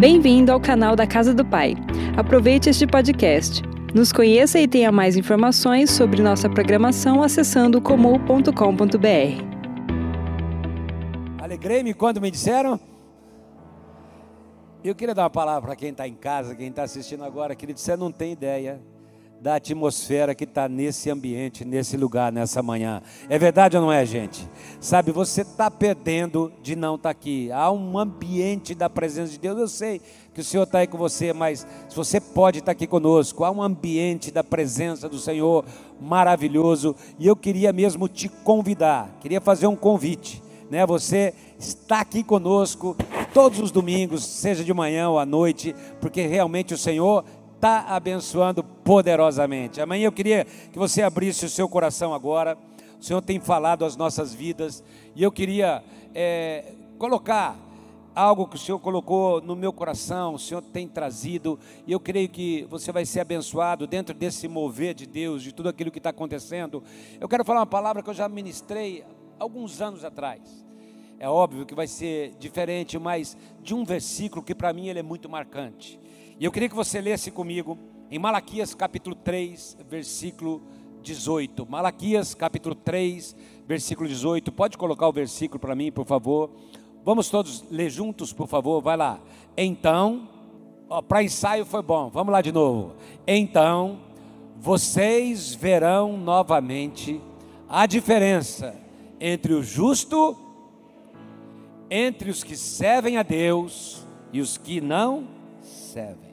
Bem-vindo ao canal da Casa do Pai. Aproveite este podcast. Nos conheça e tenha mais informações sobre nossa programação acessando comum.com.br. Alegrei-me quando me disseram. Eu queria dar uma palavra para quem está em casa, quem está assistindo agora, querido. Você não tem ideia da atmosfera que está nesse ambiente, nesse lugar, nessa manhã. É verdade ou não é, gente? Sabe, você está perdendo de não estar tá aqui. Há um ambiente da presença de Deus. Eu sei que o Senhor está aí com você, mas se você pode estar tá aqui conosco, há um ambiente da presença do Senhor maravilhoso. E eu queria mesmo te convidar, queria fazer um convite. Né? Você está aqui conosco todos os domingos, seja de manhã ou à noite, porque realmente o Senhor está abençoando poderosamente. Amanhã eu queria que você abrisse o seu coração agora. O Senhor tem falado as nossas vidas e eu queria é, colocar algo que o Senhor colocou no meu coração, o Senhor tem trazido, e eu creio que você vai ser abençoado dentro desse mover de Deus, de tudo aquilo que está acontecendo. Eu quero falar uma palavra que eu já ministrei alguns anos atrás. É óbvio que vai ser diferente, mas de um versículo que para mim ele é muito marcante. E eu queria que você lesse comigo em Malaquias capítulo 3, versículo 18. Malaquias capítulo 3, versículo 18. Pode colocar o versículo para mim, por favor. Vamos todos ler juntos, por favor. Vai lá. Então, para ensaio foi bom. Vamos lá de novo. Então, vocês verão novamente a diferença entre o justo, entre os que servem a Deus e os que não servem.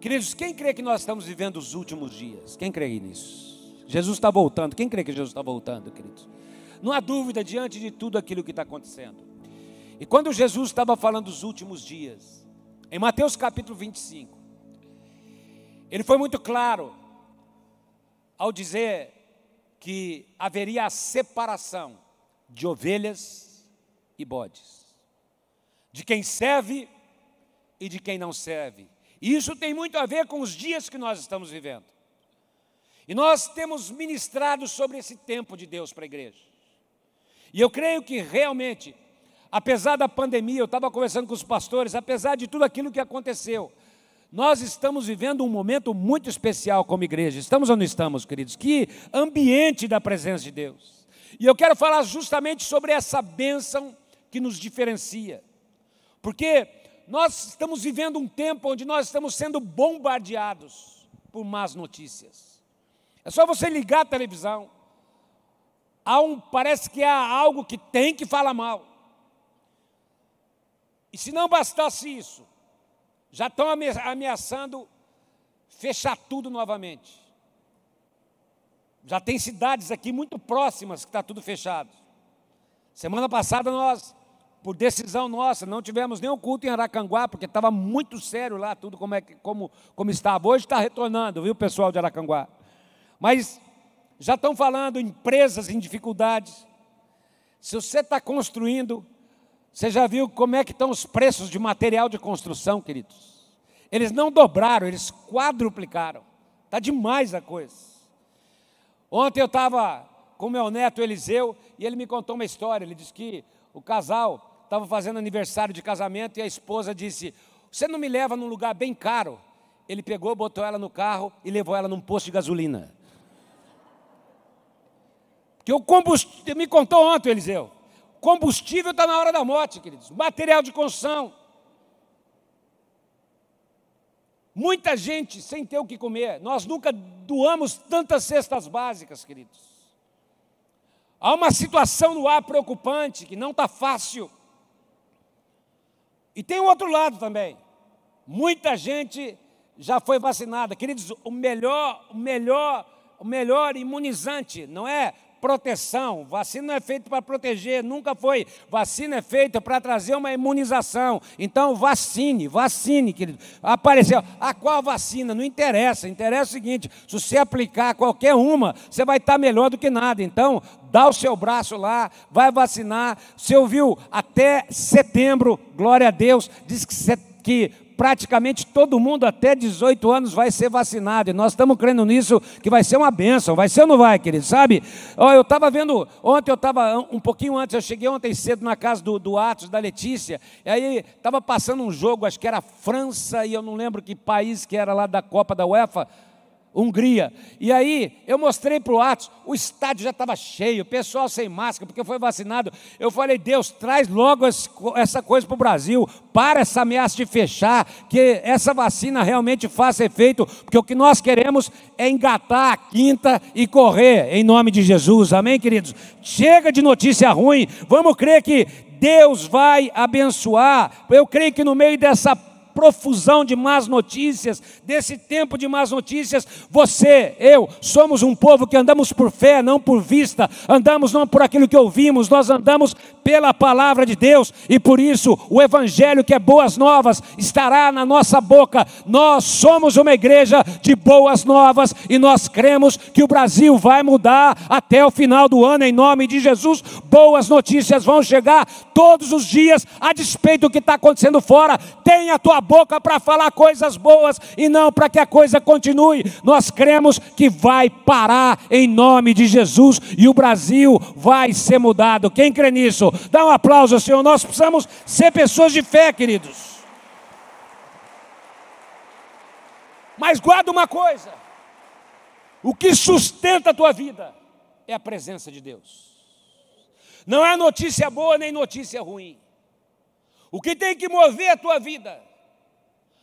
Queridos, quem crê que nós estamos vivendo os últimos dias? Quem crê nisso? Jesus está voltando. Quem crê que Jesus está voltando, queridos? Não há dúvida diante de tudo aquilo que está acontecendo. E quando Jesus estava falando dos últimos dias, em Mateus capítulo 25, ele foi muito claro ao dizer que haveria a separação de ovelhas e bodes, de quem serve e de quem não serve e isso tem muito a ver com os dias que nós estamos vivendo. E nós temos ministrado sobre esse tempo de Deus para a igreja. E eu creio que realmente, apesar da pandemia, eu estava conversando com os pastores, apesar de tudo aquilo que aconteceu, nós estamos vivendo um momento muito especial como igreja. Estamos ou não estamos, queridos? Que ambiente da presença de Deus. E eu quero falar justamente sobre essa bênção que nos diferencia. Porque nós estamos vivendo um tempo onde nós estamos sendo bombardeados por más notícias. É só você ligar a televisão. Há um, parece que há algo que tem que falar mal. E se não bastasse isso, já estão ameaçando fechar tudo novamente. Já tem cidades aqui muito próximas que está tudo fechado. Semana passada nós por decisão nossa, não tivemos nenhum culto em Aracanguá, porque estava muito sério lá, tudo como, é, como, como estava. Hoje está retornando, viu, pessoal de Aracanguá? Mas já estão falando empresas em dificuldades. Se você está construindo, você já viu como é que estão os preços de material de construção, queridos? Eles não dobraram, eles quadruplicaram. Está demais a coisa. Ontem eu estava com meu neto Eliseu e ele me contou uma história. Ele disse que o casal estava fazendo aniversário de casamento e a esposa disse: Você não me leva num lugar bem caro? Ele pegou, botou ela no carro e levou ela num posto de gasolina. Porque o combustível, me contou ontem, Eliseu, combustível está na hora da morte, queridos. Material de construção. Muita gente sem ter o que comer. Nós nunca doamos tantas cestas básicas, queridos. Há uma situação no ar preocupante que não está fácil. E tem um outro lado também. Muita gente já foi vacinada. Queridos, o melhor, o melhor, o melhor imunizante não é proteção. Vacina não é feita para proteger, nunca foi. Vacina é feita para trazer uma imunização. Então, vacine, vacine, querido. Apareceu. A qual vacina? Não interessa. Interessa o seguinte: se você aplicar qualquer uma, você vai estar melhor do que nada. Então, dá o seu braço lá, vai vacinar. Você ouviu até setembro, glória a Deus, diz que, que praticamente todo mundo até 18 anos vai ser vacinado. E nós estamos crendo nisso, que vai ser uma bênção. Vai ser ou não vai, querido? Sabe? Ó, eu estava vendo, ontem eu estava, um pouquinho antes, eu cheguei ontem cedo na casa do, do Atos, da Letícia, e aí estava passando um jogo, acho que era França, e eu não lembro que país que era lá da Copa da UEFA. Hungria. E aí eu mostrei para o Atos, o estádio já estava cheio, pessoal sem máscara, porque foi vacinado. Eu falei, Deus, traz logo essa coisa para o Brasil, para essa ameaça de fechar, que essa vacina realmente faça efeito, porque o que nós queremos é engatar a quinta e correr, em nome de Jesus. Amém, queridos? Chega de notícia ruim, vamos crer que Deus vai abençoar. Eu creio que no meio dessa profusão de más notícias, desse tempo de más notícias, você, eu, somos um povo que andamos por fé, não por vista, andamos não por aquilo que ouvimos, nós andamos pela palavra de Deus, e por isso o Evangelho, que é boas novas, estará na nossa boca. Nós somos uma igreja de boas novas e nós cremos que o Brasil vai mudar até o final do ano, em nome de Jesus. Boas notícias vão chegar todos os dias, a despeito do que está acontecendo fora. Tenha a tua boca para falar coisas boas e não para que a coisa continue. Nós cremos que vai parar em nome de Jesus e o Brasil vai ser mudado. Quem crê nisso? Dá um aplauso, Senhor. Nós precisamos ser pessoas de fé, queridos. Mas guarda uma coisa: o que sustenta a tua vida é a presença de Deus. Não é notícia boa nem notícia ruim. O que tem que mover a tua vida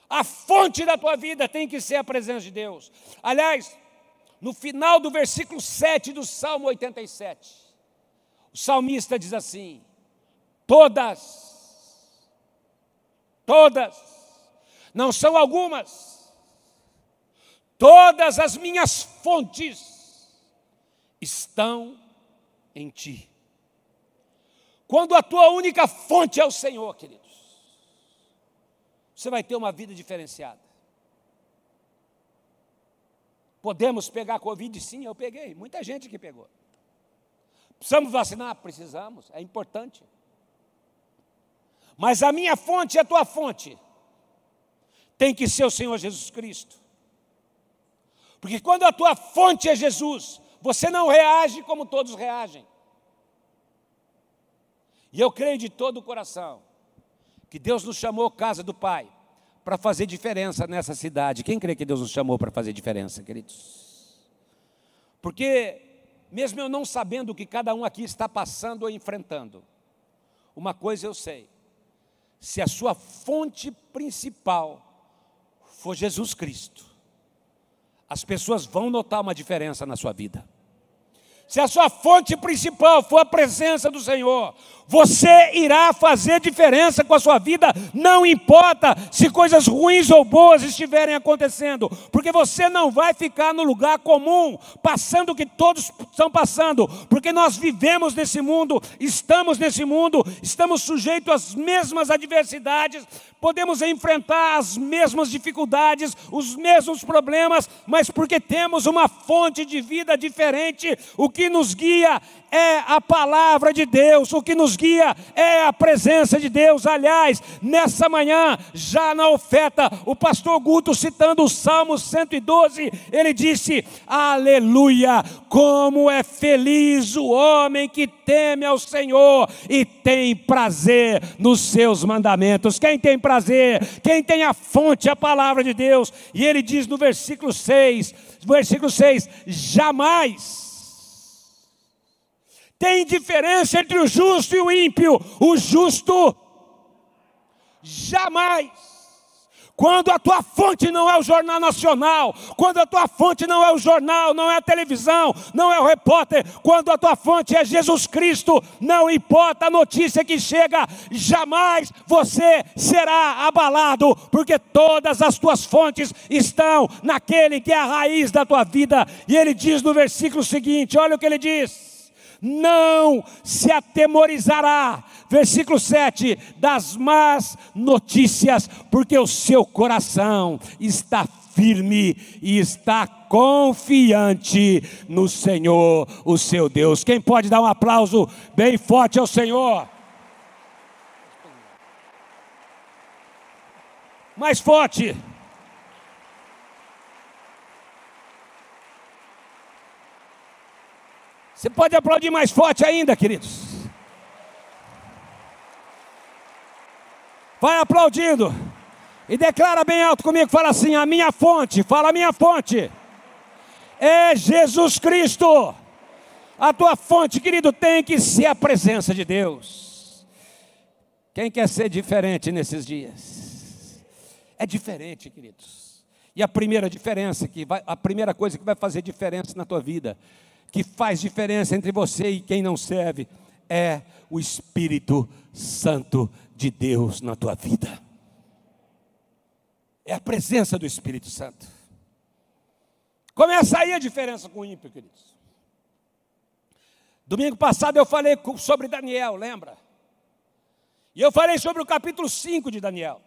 a fonte da tua vida tem que ser a presença de Deus. Aliás, no final do versículo 7 do Salmo 87, o salmista diz assim: Todas, todas, não são algumas, todas as minhas fontes estão em ti. Quando a tua única fonte é o Senhor, querido você vai ter uma vida diferenciada. Podemos pegar Covid? Sim, eu peguei. Muita gente que pegou. Precisamos vacinar? Precisamos, é importante. Mas a minha fonte é a tua fonte. Tem que ser o Senhor Jesus Cristo. Porque quando a tua fonte é Jesus, você não reage como todos reagem. E eu creio de todo o coração que Deus nos chamou casa do Pai para fazer diferença nessa cidade. Quem crê que Deus nos chamou para fazer diferença, queridos? Porque, mesmo eu não sabendo o que cada um aqui está passando ou enfrentando, uma coisa eu sei: se a sua fonte principal for Jesus Cristo, as pessoas vão notar uma diferença na sua vida. Se a sua fonte principal for a presença do Senhor, você irá fazer diferença com a sua vida, não importa se coisas ruins ou boas estiverem acontecendo, porque você não vai ficar no lugar comum, passando o que todos estão passando, porque nós vivemos nesse mundo, estamos nesse mundo, estamos sujeitos às mesmas adversidades, podemos enfrentar as mesmas dificuldades, os mesmos problemas, mas porque temos uma fonte de vida diferente, o que nos guia é a palavra de Deus, o que nos guia é a presença de Deus. Aliás, nessa manhã, já na oferta, o pastor Guto, citando o Salmo 112, ele disse: Aleluia, como é feliz o homem que teme ao Senhor e tem prazer nos seus mandamentos. Quem tem prazer? Quem tem a fonte, a palavra de Deus? E ele diz no versículo 6, versículo 6: jamais tem diferença entre o justo e o ímpio. O justo jamais. Quando a tua fonte não é o Jornal Nacional, quando a tua fonte não é o jornal, não é a televisão, não é o repórter, quando a tua fonte é Jesus Cristo, não importa a notícia que chega, jamais você será abalado, porque todas as tuas fontes estão naquele que é a raiz da tua vida. E ele diz no versículo seguinte: olha o que ele diz não se atemorizará. Versículo 7: das más notícias, porque o seu coração está firme e está confiante no Senhor, o seu Deus. Quem pode dar um aplauso bem forte ao Senhor? Mais forte. Você pode aplaudir mais forte ainda, queridos. Vai aplaudindo. E declara bem alto comigo, fala assim: a minha fonte, fala a minha fonte. É Jesus Cristo. A tua fonte, querido, tem que ser a presença de Deus. Quem quer ser diferente nesses dias? É diferente, queridos. E a primeira diferença que vai, a primeira coisa que vai fazer diferença na tua vida que faz diferença entre você e quem não serve é o Espírito Santo de Deus na tua vida. É a presença do Espírito Santo. Começa aí a diferença com o ímpio, queridos. Domingo passado eu falei sobre Daniel, lembra? E eu falei sobre o capítulo 5 de Daniel.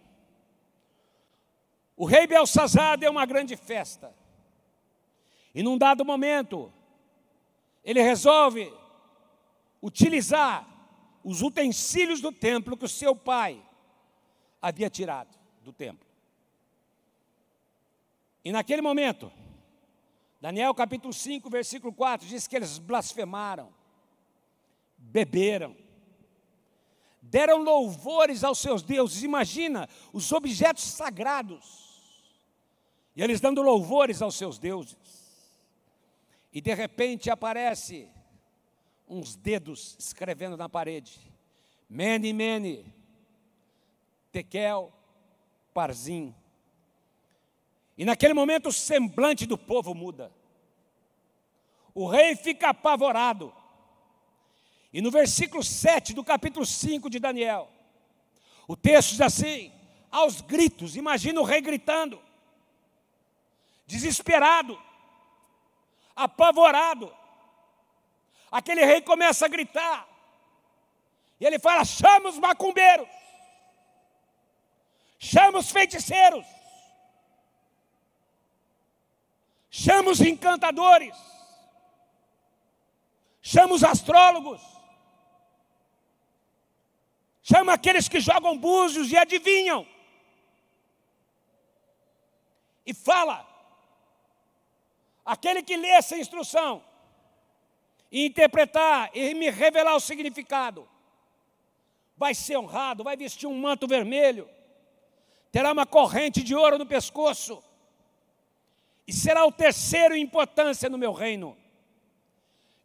O rei Belsazar deu uma grande festa. E num dado momento, ele resolve utilizar os utensílios do templo que o seu pai havia tirado do templo. E naquele momento, Daniel capítulo 5, versículo 4 diz que eles blasfemaram, beberam, deram louvores aos seus deuses. Imagina os objetos sagrados. E eles dando louvores aos seus deuses. E de repente aparece uns dedos escrevendo na parede. Mene, mene, tekel, parzim. E naquele momento o semblante do povo muda. O rei fica apavorado. E no versículo 7 do capítulo 5 de Daniel, o texto diz assim: aos gritos, imagina o rei gritando, desesperado apavorado. Aquele rei começa a gritar. E ele fala: chama os macumbeiros, chama os feiticeiros, chama os encantadores, chama os astrólogos, chama aqueles que jogam búzios e adivinham. E fala: Aquele que lê essa instrução e interpretar e me revelar o significado, vai ser honrado, vai vestir um manto vermelho, terá uma corrente de ouro no pescoço, e será o terceiro em importância no meu reino.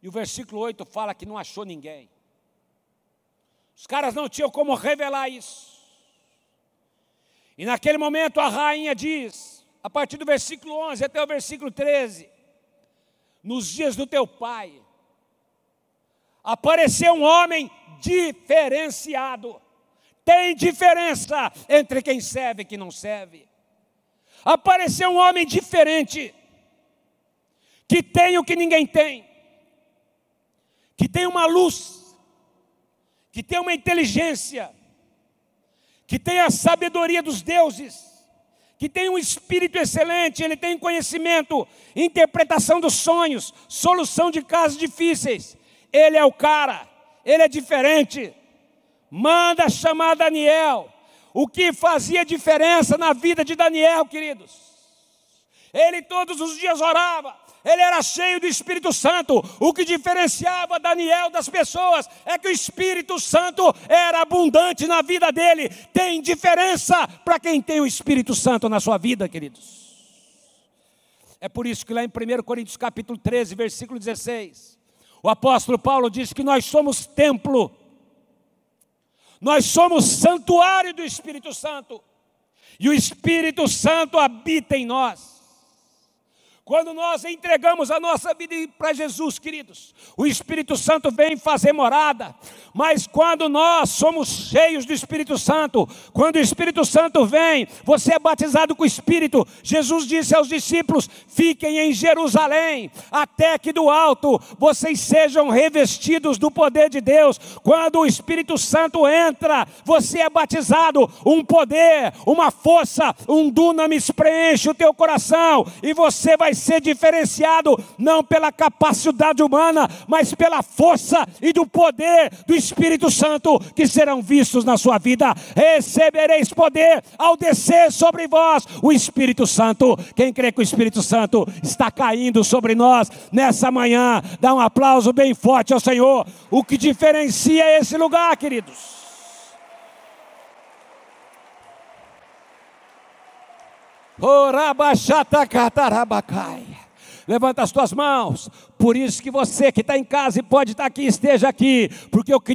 E o versículo 8 fala que não achou ninguém. Os caras não tinham como revelar isso. E naquele momento a rainha diz, a partir do versículo 11 até o versículo 13: nos dias do teu pai, apareceu um homem diferenciado. Tem diferença entre quem serve e quem não serve. Apareceu um homem diferente, que tem o que ninguém tem, que tem uma luz, que tem uma inteligência, que tem a sabedoria dos deuses que tem um espírito excelente, ele tem conhecimento, interpretação dos sonhos, solução de casos difíceis. Ele é o cara, ele é diferente. Manda chamar Daniel. O que fazia diferença na vida de Daniel, queridos? Ele todos os dias orava, ele era cheio do Espírito Santo. O que diferenciava Daniel das pessoas é que o Espírito Santo era abundante na vida dele. Tem diferença para quem tem o Espírito Santo na sua vida, queridos. É por isso que lá em 1 Coríntios capítulo 13, versículo 16, o apóstolo Paulo diz que nós somos templo, nós somos santuário do Espírito Santo, e o Espírito Santo habita em nós. Quando nós entregamos a nossa vida para Jesus, queridos, o Espírito Santo vem fazer morada. Mas quando nós somos cheios do Espírito Santo, quando o Espírito Santo vem, você é batizado com o Espírito. Jesus disse aos discípulos: fiquem em Jerusalém, até que do alto vocês sejam revestidos do poder de Deus. Quando o Espírito Santo entra, você é batizado, um poder, uma força, um dunamis preenche o teu coração e você vai ser diferenciado não pela capacidade humana, mas pela força e do poder do Espírito Santo que serão vistos na sua vida. Recebereis poder ao descer sobre vós o Espírito Santo. Quem crê que o Espírito Santo está caindo sobre nós nessa manhã, dá um aplauso bem forte ao Senhor. O que diferencia esse lugar, queridos? Levanta as tuas mãos. Por isso que você que está em casa e pode estar aqui, esteja aqui. Porque o que,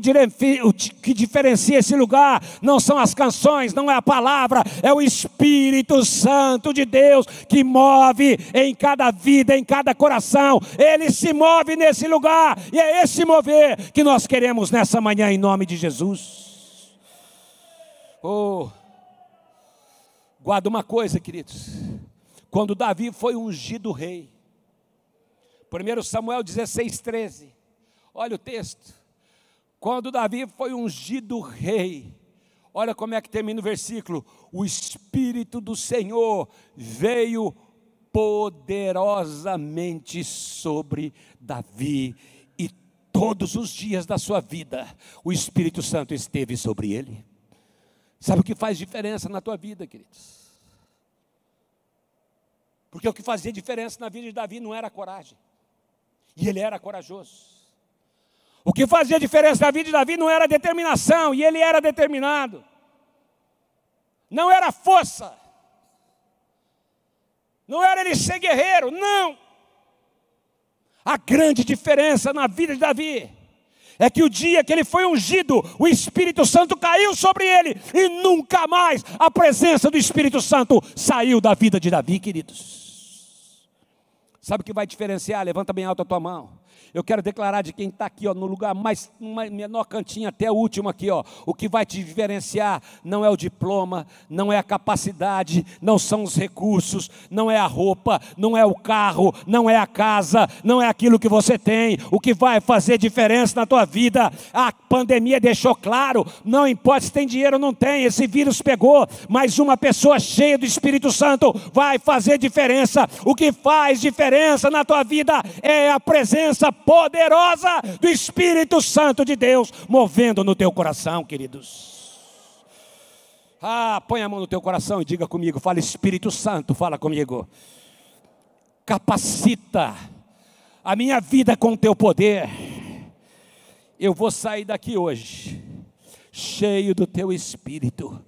o que diferencia esse lugar não são as canções, não é a palavra, é o Espírito Santo de Deus que move em cada vida, em cada coração. Ele se move nesse lugar. E é esse mover que nós queremos nessa manhã, em nome de Jesus. Oh. Guarda uma coisa, queridos. Quando Davi foi ungido rei, 1 Samuel 16, 13. Olha o texto. Quando Davi foi ungido rei, olha como é que termina o versículo: o Espírito do Senhor veio poderosamente sobre Davi, e todos os dias da sua vida o Espírito Santo esteve sobre ele. Sabe o que faz diferença na tua vida, queridos? Porque o que fazia diferença na vida de Davi não era a coragem. E ele era corajoso. O que fazia diferença na vida de Davi não era determinação, e ele era determinado. Não era força. Não era ele ser guerreiro, não. A grande diferença na vida de Davi é que o dia que ele foi ungido, o Espírito Santo caiu sobre ele e nunca mais a presença do Espírito Santo saiu da vida de Davi, queridos. Sabe o que vai diferenciar? Levanta bem alto a tua mão. Eu quero declarar de quem está aqui, ó, no lugar mais, menor cantinho até o último aqui, ó. O que vai te diferenciar não é o diploma, não é a capacidade, não são os recursos, não é a roupa, não é o carro, não é a casa, não é aquilo que você tem. O que vai fazer diferença na tua vida, a pandemia deixou claro. Não importa se tem dinheiro ou não tem, esse vírus pegou, mas uma pessoa cheia do Espírito Santo vai fazer diferença. O que faz diferença na tua vida é a presença poderosa do Espírito Santo de Deus movendo no teu coração, queridos. Ah, põe a mão no teu coração e diga comigo, fala Espírito Santo, fala comigo. Capacita a minha vida com o teu poder. Eu vou sair daqui hoje cheio do teu espírito.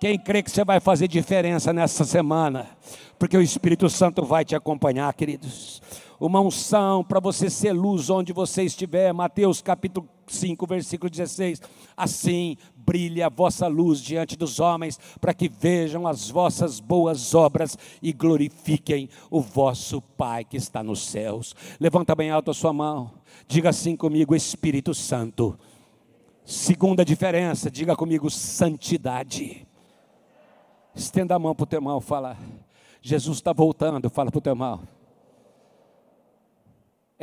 Quem crê que você vai fazer diferença nessa semana? Porque o Espírito Santo vai te acompanhar, queridos uma unção para você ser luz onde você estiver. Mateus capítulo 5, versículo 16. Assim brilhe a vossa luz diante dos homens, para que vejam as vossas boas obras e glorifiquem o vosso Pai que está nos céus. Levanta bem alto a sua mão. Diga assim comigo, Espírito Santo. Segunda diferença, diga comigo, santidade. Estenda a mão para o teu irmão, fala. Jesus está voltando, fala para o teu irmão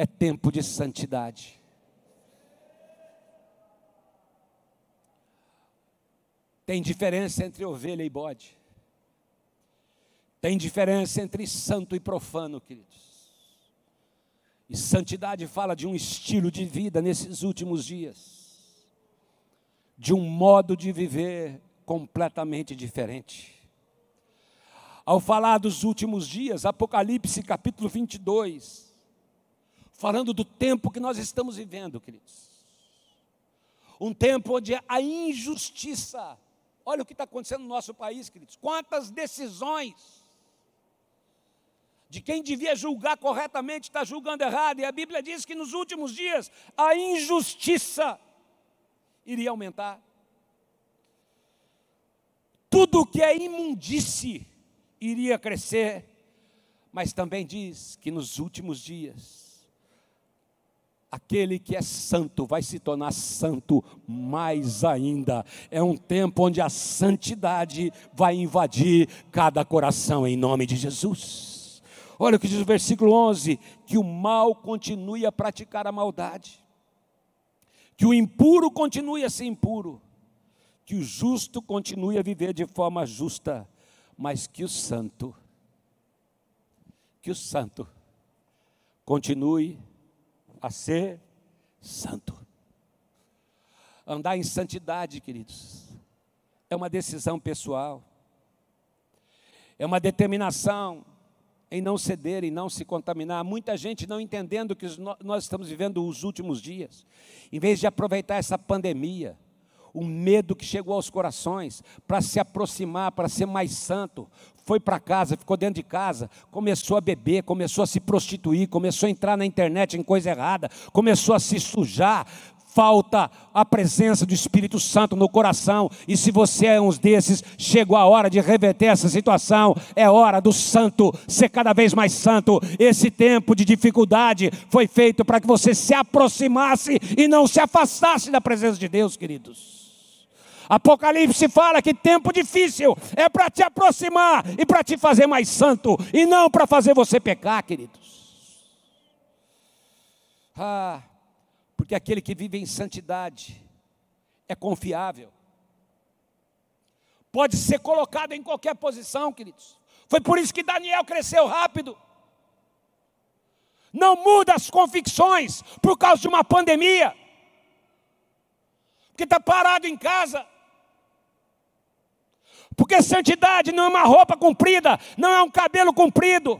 é tempo de santidade. Tem diferença entre ovelha e bode. Tem diferença entre santo e profano, queridos. E santidade fala de um estilo de vida nesses últimos dias, de um modo de viver completamente diferente. Ao falar dos últimos dias, Apocalipse capítulo 22, falando do tempo que nós estamos vivendo, queridos. Um tempo onde a injustiça, olha o que está acontecendo no nosso país, queridos. Quantas decisões de quem devia julgar corretamente está julgando errado, e a Bíblia diz que nos últimos dias a injustiça iria aumentar. Tudo que é imundície iria crescer, mas também diz que nos últimos dias Aquele que é santo vai se tornar santo mais ainda. É um tempo onde a santidade vai invadir cada coração em nome de Jesus. Olha o que diz o versículo 11: que o mal continue a praticar a maldade, que o impuro continue a ser impuro, que o justo continue a viver de forma justa, mas que o santo que o santo continue a ser santo. Andar em santidade, queridos, é uma decisão pessoal, é uma determinação em não ceder, em não se contaminar. Muita gente não entendendo que nós estamos vivendo os últimos dias, em vez de aproveitar essa pandemia, o medo que chegou aos corações para se aproximar, para ser mais santo, foi para casa, ficou dentro de casa, começou a beber, começou a se prostituir, começou a entrar na internet em coisa errada, começou a se sujar, falta a presença do Espírito Santo no coração, e se você é um desses, chegou a hora de reverter essa situação, é hora do santo ser cada vez mais santo. Esse tempo de dificuldade foi feito para que você se aproximasse e não se afastasse da presença de Deus, queridos. Apocalipse fala que tempo difícil é para te aproximar e para te fazer mais santo, e não para fazer você pecar, queridos. Ah, porque aquele que vive em santidade é confiável, pode ser colocado em qualquer posição, queridos. Foi por isso que Daniel cresceu rápido. Não muda as convicções por causa de uma pandemia, porque está parado em casa. Porque santidade não é uma roupa comprida, não é um cabelo comprido.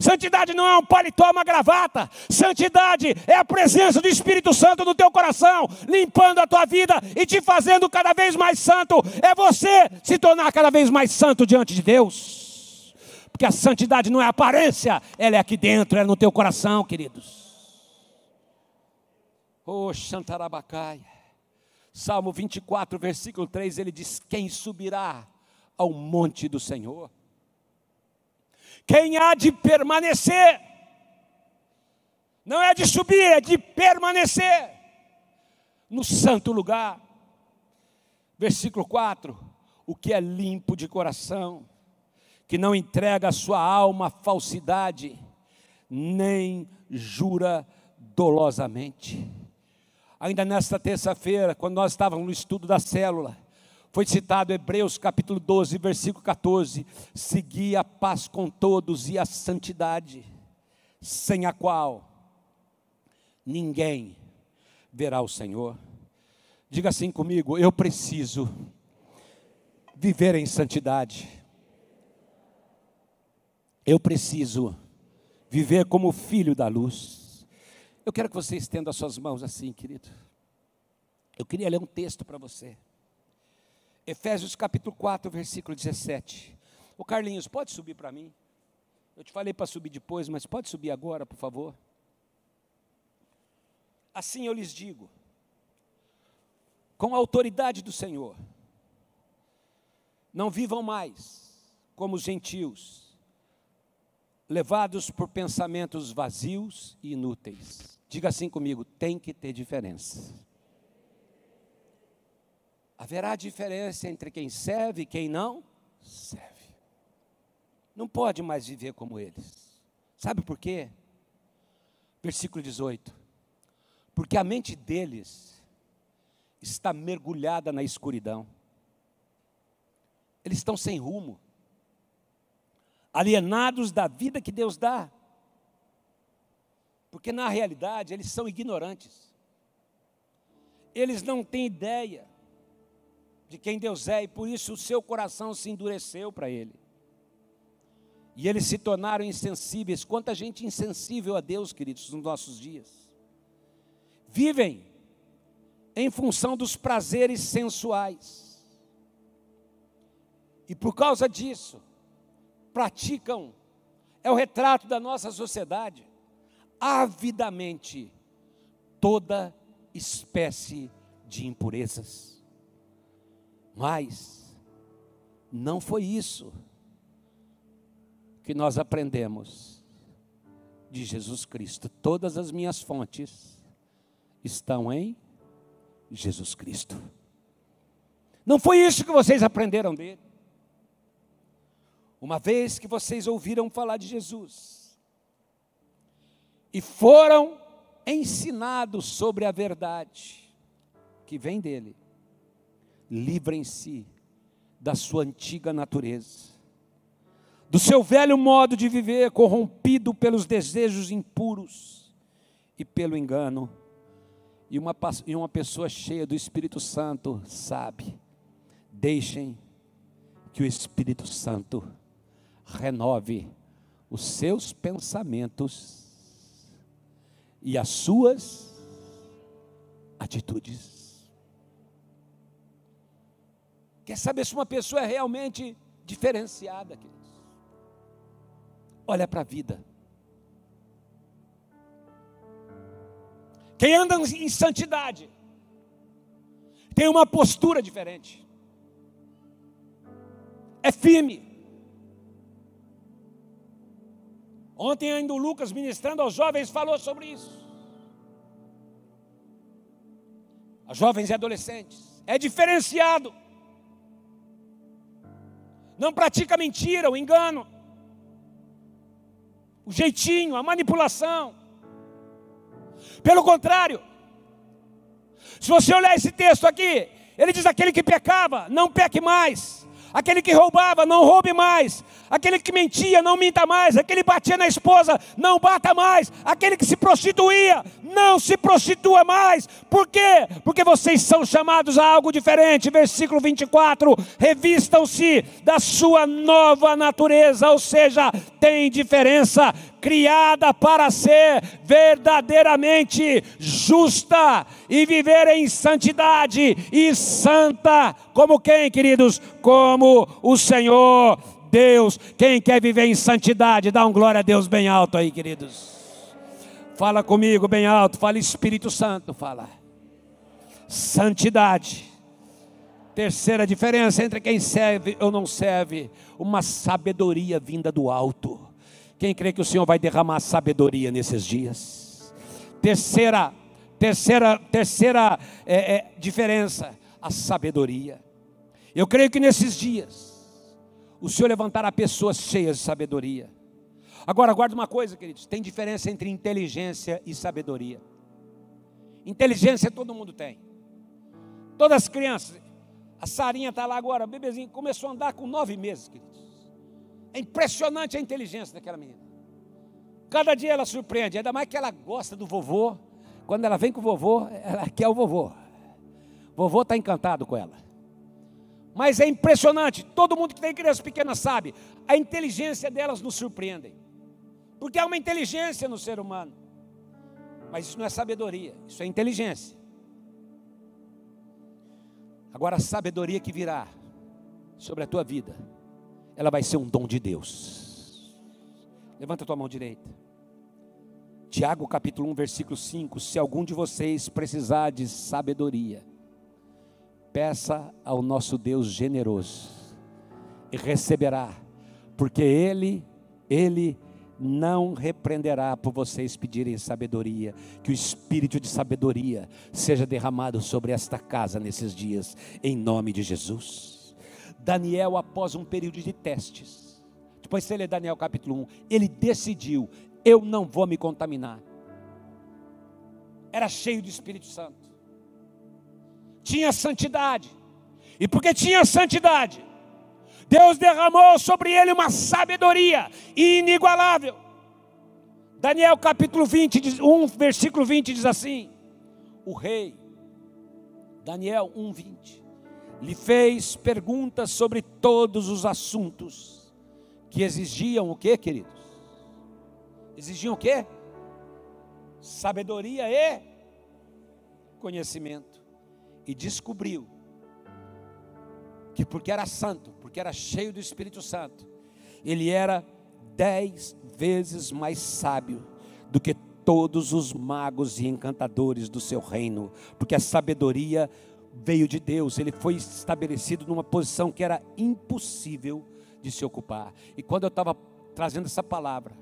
Santidade não é um paletó, uma gravata. Santidade é a presença do Espírito Santo no teu coração, limpando a tua vida e te fazendo cada vez mais santo. É você se tornar cada vez mais santo diante de Deus. Porque a santidade não é aparência, ela é aqui dentro, é no teu coração, queridos. Oh, Xantarabacai. Salmo 24, versículo 3, ele diz: Quem subirá ao monte do Senhor? Quem há de permanecer? Não é de subir, é de permanecer no santo lugar. Versículo 4: O que é limpo de coração, que não entrega a sua alma à falsidade, nem jura dolosamente ainda nesta terça-feira, quando nós estávamos no estudo da célula, foi citado Hebreus capítulo 12, versículo 14: Segui a paz com todos e a santidade, sem a qual ninguém verá o Senhor. Diga assim comigo: eu preciso viver em santidade. Eu preciso viver como filho da luz. Eu quero que você estenda as suas mãos assim, querido. Eu queria ler um texto para você. Efésios capítulo 4, versículo 17. O Carlinhos, pode subir para mim? Eu te falei para subir depois, mas pode subir agora, por favor. Assim eu lhes digo, com a autoridade do Senhor, não vivam mais como os gentios, levados por pensamentos vazios e inúteis Diga assim comigo: tem que ter diferença. Haverá diferença entre quem serve e quem não serve. Não pode mais viver como eles. Sabe por quê? Versículo 18. Porque a mente deles está mergulhada na escuridão. Eles estão sem rumo, alienados da vida que Deus dá. Porque na realidade eles são ignorantes. Eles não têm ideia de quem Deus é e por isso o seu coração se endureceu para Ele. E eles se tornaram insensíveis. Quanta gente insensível a Deus, queridos, nos nossos dias. Vivem em função dos prazeres sensuais. E por causa disso, praticam, é o retrato da nossa sociedade avidamente toda espécie de impurezas. Mas não foi isso que nós aprendemos de Jesus Cristo. Todas as minhas fontes estão em Jesus Cristo. Não foi isso que vocês aprenderam dele. Uma vez que vocês ouviram falar de Jesus, e foram ensinados sobre a verdade que vem dele. Livrem-se da sua antiga natureza, do seu velho modo de viver, corrompido pelos desejos impuros e pelo engano. E uma, e uma pessoa cheia do Espírito Santo sabe, deixem que o Espírito Santo renove os seus pensamentos e as suas atitudes. Quer saber se uma pessoa é realmente diferenciada, queridos? Olha para a vida. Quem anda em santidade tem uma postura diferente. É firme. Ontem ainda o Lucas ministrando aos jovens falou sobre isso. A jovens e adolescentes. É diferenciado. Não pratica mentira, o engano. O jeitinho, a manipulação. Pelo contrário, se você olhar esse texto aqui, ele diz: aquele que pecava, não peque mais. Aquele que roubava, não roube mais. Aquele que mentia, não minta mais. Aquele que batia na esposa, não bata mais. Aquele que se prostituía, não se prostitua mais. Por quê? Porque vocês são chamados a algo diferente. Versículo 24: revistam-se da sua nova natureza, ou seja, tem diferença criada para ser verdadeiramente justa e viver em santidade e santa, como quem, queridos? Como o Senhor Deus. Quem quer viver em santidade, dá um glória a Deus bem alto aí, queridos. Fala comigo bem alto, fala Espírito Santo, fala. Santidade. Terceira diferença entre quem serve ou não serve, uma sabedoria vinda do alto. Quem crê que o Senhor vai derramar sabedoria nesses dias? Terceira, terceira, terceira é, é, diferença, a sabedoria. Eu creio que nesses dias o Senhor levantará pessoas cheias de sabedoria. Agora, guarda uma coisa, queridos: tem diferença entre inteligência e sabedoria. Inteligência todo mundo tem. Todas as crianças. A Sarinha está lá agora, bebezinho, começou a andar com nove meses, queridos. É impressionante a inteligência daquela menina. Cada dia ela surpreende, ainda mais que ela gosta do vovô. Quando ela vem com o vovô, ela quer o vovô. O vovô está encantado com ela. Mas é impressionante, todo mundo que tem criança pequena sabe, a inteligência delas nos surpreende. Porque há uma inteligência no ser humano. Mas isso não é sabedoria, isso é inteligência. Agora a sabedoria que virá sobre a tua vida, ela vai ser um dom de Deus. Levanta a tua mão direita. Tiago capítulo 1, versículo 5: Se algum de vocês precisar de sabedoria, Peça ao nosso Deus generoso e receberá, porque Ele, Ele não repreenderá por vocês pedirem sabedoria, que o espírito de sabedoria seja derramado sobre esta casa nesses dias, em nome de Jesus. Daniel, após um período de testes, depois você lê Daniel capítulo 1, ele decidiu: eu não vou me contaminar. Era cheio do Espírito Santo tinha santidade. E porque tinha santidade, Deus derramou sobre ele uma sabedoria inigualável. Daniel capítulo 20, 1, versículo 20 diz assim: O rei, Daniel 1, 20, lhe fez perguntas sobre todos os assuntos que exigiam o que, queridos? Exigiam o que? Sabedoria e conhecimento e descobriu que porque era santo, porque era cheio do Espírito Santo, ele era dez vezes mais sábio do que todos os magos e encantadores do seu reino, porque a sabedoria veio de Deus, ele foi estabelecido numa posição que era impossível de se ocupar. E quando eu estava trazendo essa palavra,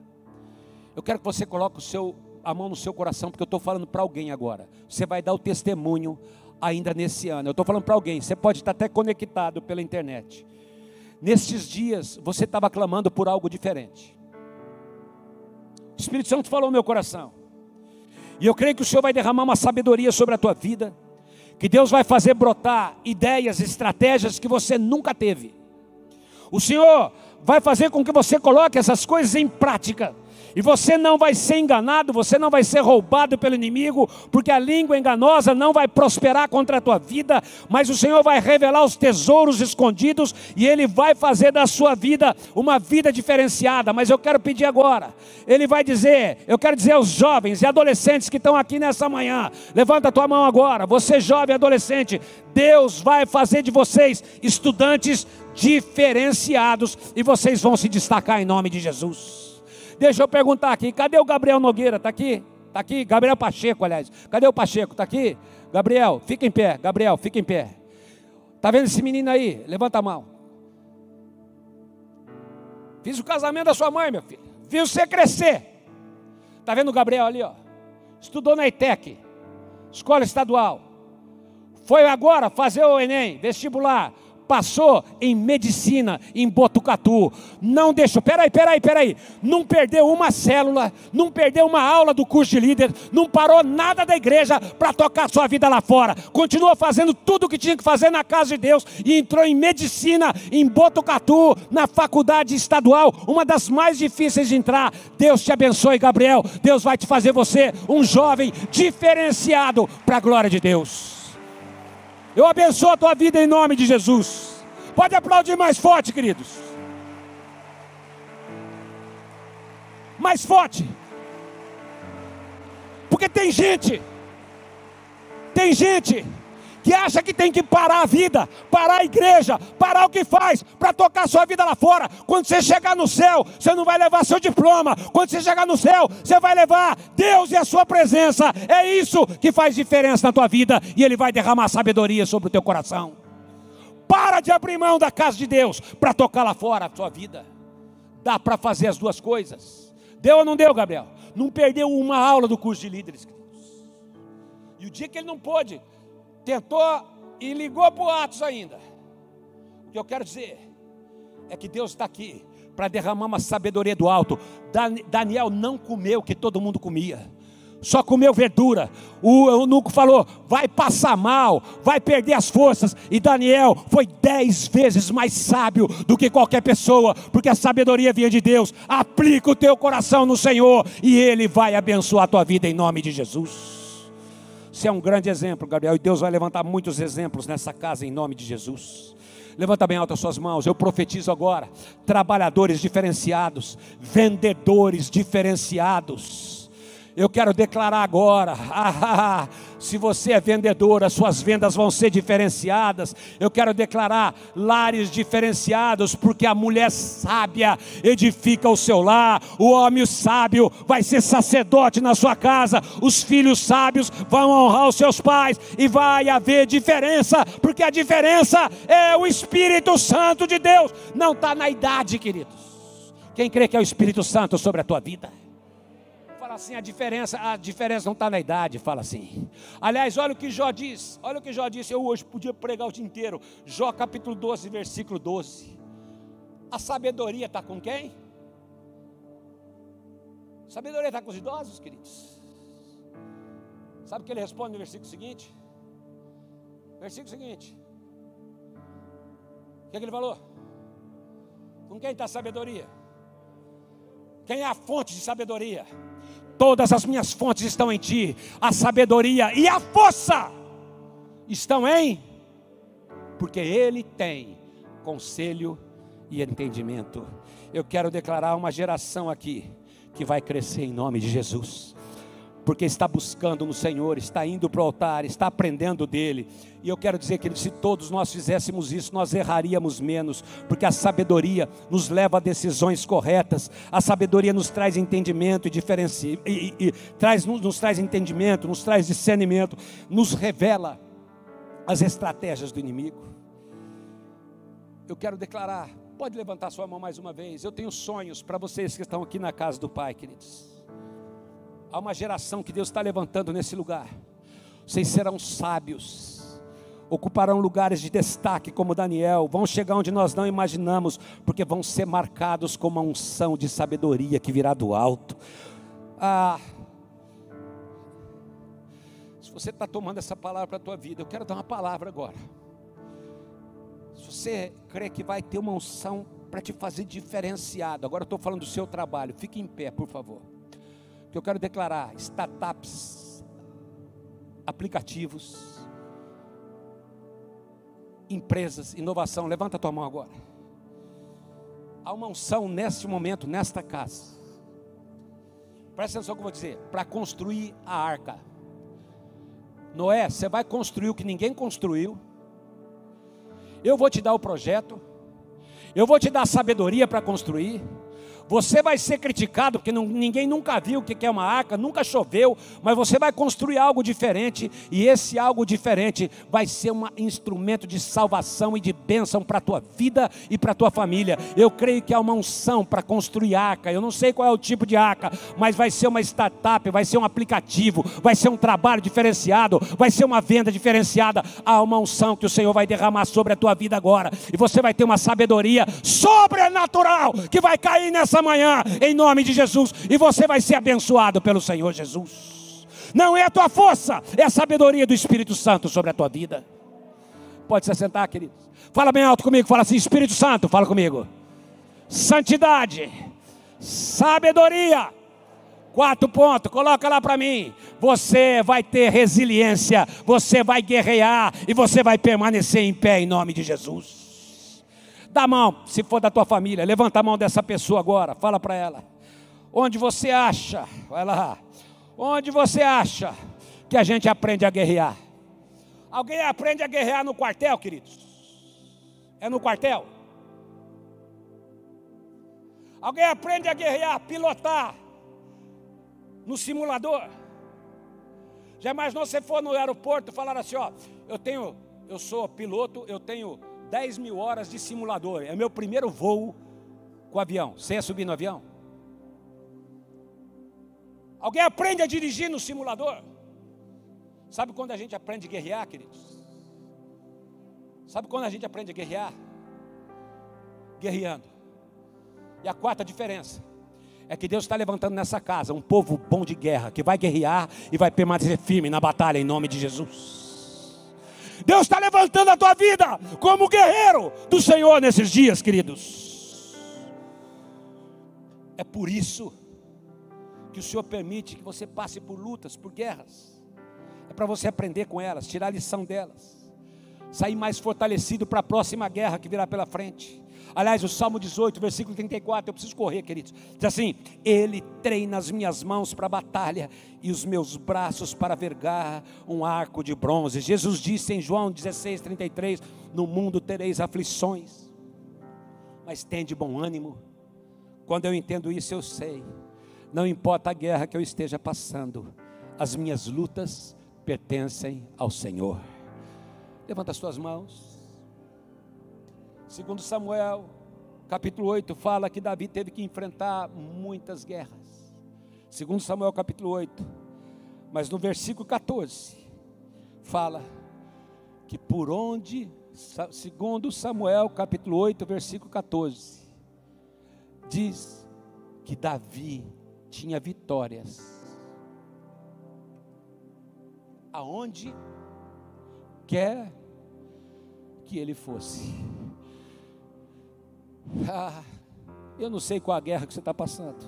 eu quero que você coloque o seu, a mão no seu coração, porque eu estou falando para alguém agora. Você vai dar o testemunho ainda nesse ano. Eu estou falando para alguém, você pode estar até conectado pela internet. Nestes dias, você estava clamando por algo diferente. O Espírito Santo falou no meu coração. E eu creio que o Senhor vai derramar uma sabedoria sobre a tua vida. Que Deus vai fazer brotar ideias, estratégias que você nunca teve. O Senhor vai fazer com que você coloque essas coisas em prática. E você não vai ser enganado, você não vai ser roubado pelo inimigo, porque a língua enganosa não vai prosperar contra a tua vida, mas o Senhor vai revelar os tesouros escondidos e Ele vai fazer da sua vida uma vida diferenciada. Mas eu quero pedir agora, Ele vai dizer, eu quero dizer aos jovens e adolescentes que estão aqui nessa manhã, levanta a tua mão agora, você jovem adolescente, Deus vai fazer de vocês estudantes diferenciados e vocês vão se destacar em nome de Jesus. Deixa eu perguntar aqui, cadê o Gabriel Nogueira? Está aqui? Está aqui? Gabriel Pacheco, aliás. Cadê o Pacheco? Está aqui? Gabriel, fica em pé. Gabriel, fica em pé. Está vendo esse menino aí? Levanta a mão. Fiz o casamento da sua mãe, meu filho. Vi você crescer. Está vendo o Gabriel ali, ó? Estudou na ITEC, escola estadual. Foi agora fazer o Enem, vestibular passou em medicina em Botucatu. Não deixou, peraí, peraí, peraí. Não perdeu uma célula, não perdeu uma aula do curso de líder, não parou nada da igreja para tocar sua vida lá fora. Continuou fazendo tudo o que tinha que fazer na casa de Deus e entrou em medicina em Botucatu, na faculdade estadual, uma das mais difíceis de entrar. Deus te abençoe, Gabriel. Deus vai te fazer você um jovem diferenciado para a glória de Deus. Eu abençoo a tua vida em nome de Jesus. Pode aplaudir mais forte, queridos. Mais forte. Porque tem gente, tem gente que acha que tem que parar a vida, parar a igreja, parar o que faz para tocar sua vida lá fora. Quando você chegar no céu, você não vai levar seu diploma. Quando você chegar no céu, você vai levar Deus e a sua presença. É isso que faz diferença na tua vida e ele vai derramar sabedoria sobre o teu coração. Para de abrir mão da casa de Deus para tocar lá fora a sua vida. Dá para fazer as duas coisas. Deu ou não deu, Gabriel? Não perdeu uma aula do curso de líderes. E o dia que ele não pôde, tentou e ligou para o Atos ainda. O que eu quero dizer é que Deus está aqui para derramar uma sabedoria do alto. Daniel não comeu o que todo mundo comia. Só comeu verdura. O eunuco falou: vai passar mal, vai perder as forças. E Daniel foi dez vezes mais sábio do que qualquer pessoa, porque a sabedoria vinha de Deus. Aplica o teu coração no Senhor e Ele vai abençoar a tua vida em nome de Jesus. Você é um grande exemplo, Gabriel, e Deus vai levantar muitos exemplos nessa casa em nome de Jesus. Levanta bem alto as suas mãos. Eu profetizo agora: trabalhadores diferenciados, vendedores diferenciados eu quero declarar agora: ah, se você é vendedor, as suas vendas vão ser diferenciadas. Eu quero declarar lares diferenciados, porque a mulher sábia edifica o seu lar, o homem sábio vai ser sacerdote na sua casa, os filhos sábios vão honrar os seus pais, e vai haver diferença, porque a diferença é o Espírito Santo de Deus, não está na idade, queridos. Quem crê que é o Espírito Santo sobre a tua vida? Assim, a diferença, a diferença não está na idade, fala assim. Aliás, olha o que Jó diz, olha o que Jó disse, eu hoje podia pregar o dia inteiro. Jó capítulo 12, versículo 12. A sabedoria está com quem? A sabedoria está com os idosos, queridos. Sabe o que ele responde no versículo seguinte? Versículo seguinte. O que, é que ele falou? Com quem está a sabedoria? Quem é a fonte de sabedoria? Todas as minhas fontes estão em ti. A sabedoria e a força estão em, porque Ele tem conselho e entendimento. Eu quero declarar uma geração aqui que vai crescer em nome de Jesus porque está buscando no Senhor, está indo para o altar, está aprendendo dele. E eu quero dizer que se todos nós fizéssemos isso, nós erraríamos menos, porque a sabedoria nos leva a decisões corretas, a sabedoria nos traz entendimento e diferencia, e, e, e traz, nos, nos traz entendimento, nos traz discernimento, nos revela as estratégias do inimigo. Eu quero declarar, pode levantar sua mão mais uma vez. Eu tenho sonhos para vocês que estão aqui na casa do Pai, queridos. Há uma geração que Deus está levantando nesse lugar. Vocês serão sábios, ocuparão lugares de destaque como Daniel, vão chegar onde nós não imaginamos, porque vão ser marcados com uma unção de sabedoria que virá do alto. Ah, se você está tomando essa palavra para a tua vida, eu quero dar uma palavra agora. Se você crê que vai ter uma unção para te fazer diferenciado. Agora eu estou falando do seu trabalho. Fique em pé, por favor. Que eu quero declarar: startups, aplicativos, empresas, inovação. Levanta a tua mão agora. Há uma unção neste momento, nesta casa. Presta atenção no que eu vou dizer. Para construir a arca. Noé, você vai construir o que ninguém construiu. Eu vou te dar o projeto. Eu vou te dar sabedoria para construir. Você vai ser criticado porque ninguém nunca viu o que é uma arca, nunca choveu, mas você vai construir algo diferente e esse algo diferente vai ser um instrumento de salvação e de bênção para a tua vida e para a tua família. Eu creio que há uma unção para construir arca. Eu não sei qual é o tipo de arca, mas vai ser uma startup, vai ser um aplicativo, vai ser um trabalho diferenciado, vai ser uma venda diferenciada. Há uma unção que o Senhor vai derramar sobre a tua vida agora e você vai ter uma sabedoria sobrenatural que vai cair nessa nessa manhã, em nome de Jesus, e você vai ser abençoado pelo Senhor Jesus. Não é a tua força, é a sabedoria do Espírito Santo sobre a tua vida. Pode se sentar, queridos. Fala bem alto comigo, fala assim: Espírito Santo, fala comigo. Santidade, sabedoria. Quatro pontos, coloca lá para mim. Você vai ter resiliência, você vai guerrear e você vai permanecer em pé em nome de Jesus. Dá a mão, se for da tua família, levanta a mão dessa pessoa agora, fala para ela. Onde você acha, vai lá, onde você acha que a gente aprende a guerrear? Alguém aprende a guerrear no quartel, queridos? É no quartel? Alguém aprende a guerrear, pilotar no simulador? Já imaginou você for no aeroporto e falar assim, ó, eu tenho, eu sou piloto, eu tenho 10 mil horas de simulador. É meu primeiro voo com avião. Você ia subir no avião? Alguém aprende a dirigir no simulador? Sabe quando a gente aprende a guerrear, queridos? Sabe quando a gente aprende a guerrear? Guerreando. E a quarta diferença é que Deus está levantando nessa casa um povo bom de guerra, que vai guerrear e vai permanecer firme na batalha em nome de Jesus. Deus está levantando a tua vida como guerreiro do Senhor nesses dias, queridos. É por isso que o Senhor permite que você passe por lutas, por guerras. É para você aprender com elas, tirar a lição delas, sair mais fortalecido para a próxima guerra que virá pela frente. Aliás, o Salmo 18, versículo 34, eu preciso correr, queridos. Diz assim: Ele treina as minhas mãos para a batalha e os meus braços para vergar um arco de bronze. Jesus disse em João 16, 33: No mundo tereis aflições, mas tende bom ânimo. Quando eu entendo isso, eu sei. Não importa a guerra que eu esteja passando, as minhas lutas pertencem ao Senhor. Levanta as suas mãos. Segundo Samuel, capítulo 8, fala que Davi teve que enfrentar muitas guerras. Segundo Samuel, capítulo 8. Mas no versículo 14, fala que por onde, segundo Samuel, capítulo 8, versículo 14, diz que Davi tinha vitórias. Aonde quer que ele fosse. Ah, eu não sei qual a guerra que você está passando,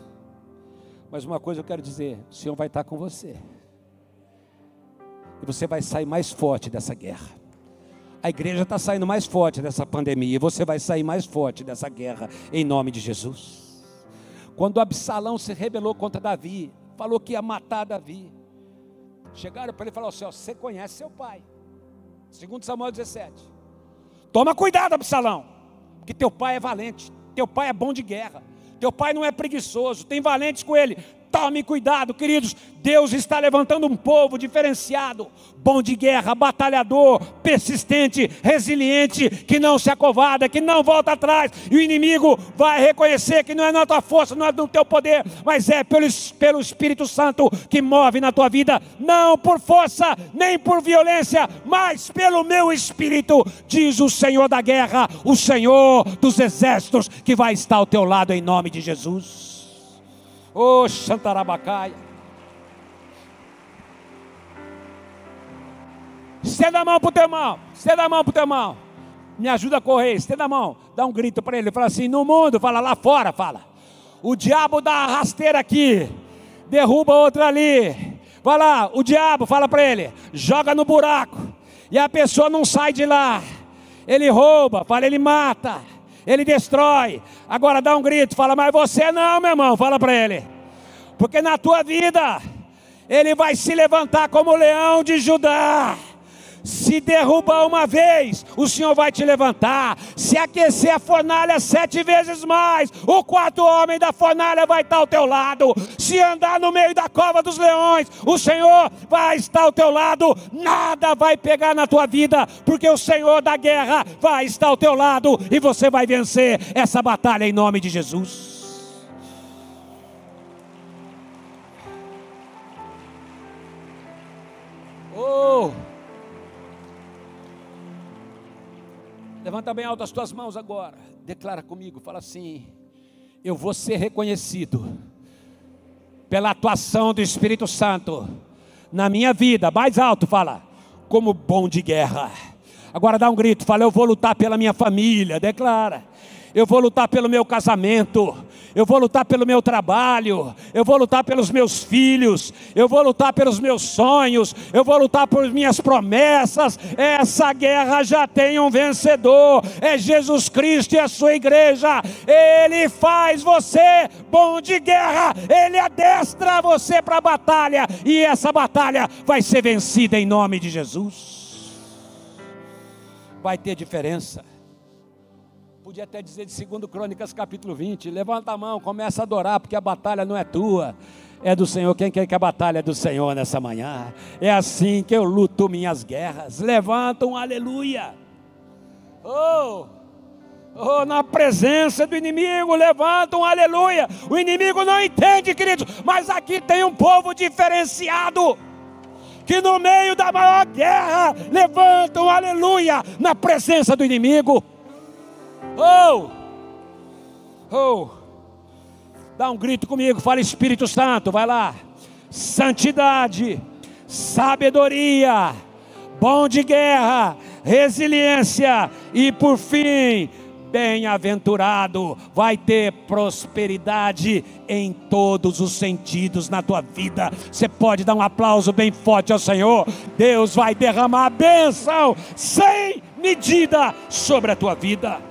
mas uma coisa eu quero dizer: o Senhor vai estar com você, e você vai sair mais forte dessa guerra. A igreja está saindo mais forte dessa pandemia, e você vai sair mais forte dessa guerra, em nome de Jesus. Quando Absalão se rebelou contra Davi, falou que ia matar Davi, chegaram para ele e falaram assim: Você conhece seu pai, segundo Samuel 17, toma cuidado, Absalão que teu pai é valente, teu pai é bom de guerra, teu pai não é preguiçoso, tem valentes com ele. Tome cuidado, queridos. Deus está levantando um povo diferenciado, bom de guerra, batalhador, persistente, resiliente, que não se acovarda, que não volta atrás. E o inimigo vai reconhecer que não é na tua força, não é no teu poder, mas é pelo, pelo Espírito Santo que move na tua vida, não por força, nem por violência, mas pelo meu Espírito, diz o Senhor da guerra, o Senhor dos exércitos, que vai estar ao teu lado em nome de Jesus. Oh, Xantarabacaia. Estenda a mão para o teu irmão. Estenda a mão para o teu irmão. Me ajuda a correr, estenda a mão, dá um grito para ele, fala assim: no mundo, fala lá fora, fala. O diabo dá rasteira aqui, derruba outra ali. Vai lá, o diabo fala para ele, joga no buraco. E a pessoa não sai de lá. Ele rouba, fala, ele mata, ele destrói. Agora dá um grito, fala, mas você não, meu irmão, fala para ele. Porque na tua vida, ele vai se levantar como leão de Judá. Se derrubar uma vez, o Senhor vai te levantar. Se aquecer a fornalha sete vezes mais, o quarto homem da fornalha vai estar ao teu lado. Se andar no meio da cova dos leões, o Senhor vai estar ao teu lado. Nada vai pegar na tua vida, porque o Senhor da guerra vai estar ao teu lado e você vai vencer essa batalha em nome de Jesus. Oh! Levanta bem alto as tuas mãos agora. Declara comigo, fala assim: Eu vou ser reconhecido pela atuação do Espírito Santo na minha vida. Mais alto, fala, como bom de guerra. Agora dá um grito, fala: Eu vou lutar pela minha família. Declara eu vou lutar pelo meu casamento, eu vou lutar pelo meu trabalho, eu vou lutar pelos meus filhos, eu vou lutar pelos meus sonhos, eu vou lutar por minhas promessas. Essa guerra já tem um vencedor, é Jesus Cristo e a sua igreja. Ele faz você bom de guerra, ele adestra você para a batalha, e essa batalha vai ser vencida em nome de Jesus. Vai ter diferença. Podia até dizer de 2 Crônicas capítulo 20: levanta a mão, começa a adorar, porque a batalha não é tua, é do Senhor. Quem quer que a batalha é do Senhor nessa manhã? É assim que eu luto minhas guerras. Levanta um aleluia. Oh! Oh, na presença do inimigo, levanta um aleluia. O inimigo não entende, queridos, mas aqui tem um povo diferenciado. Que no meio da maior guerra, levanta um aleluia na presença do inimigo. Oh! Oh! Dá um grito comigo, fala Espírito Santo, vai lá. Santidade, sabedoria, bom de guerra, resiliência e por fim, bem-aventurado, vai ter prosperidade em todos os sentidos na tua vida. Você pode dar um aplauso bem forte ao Senhor. Deus vai derramar a bênção sem medida sobre a tua vida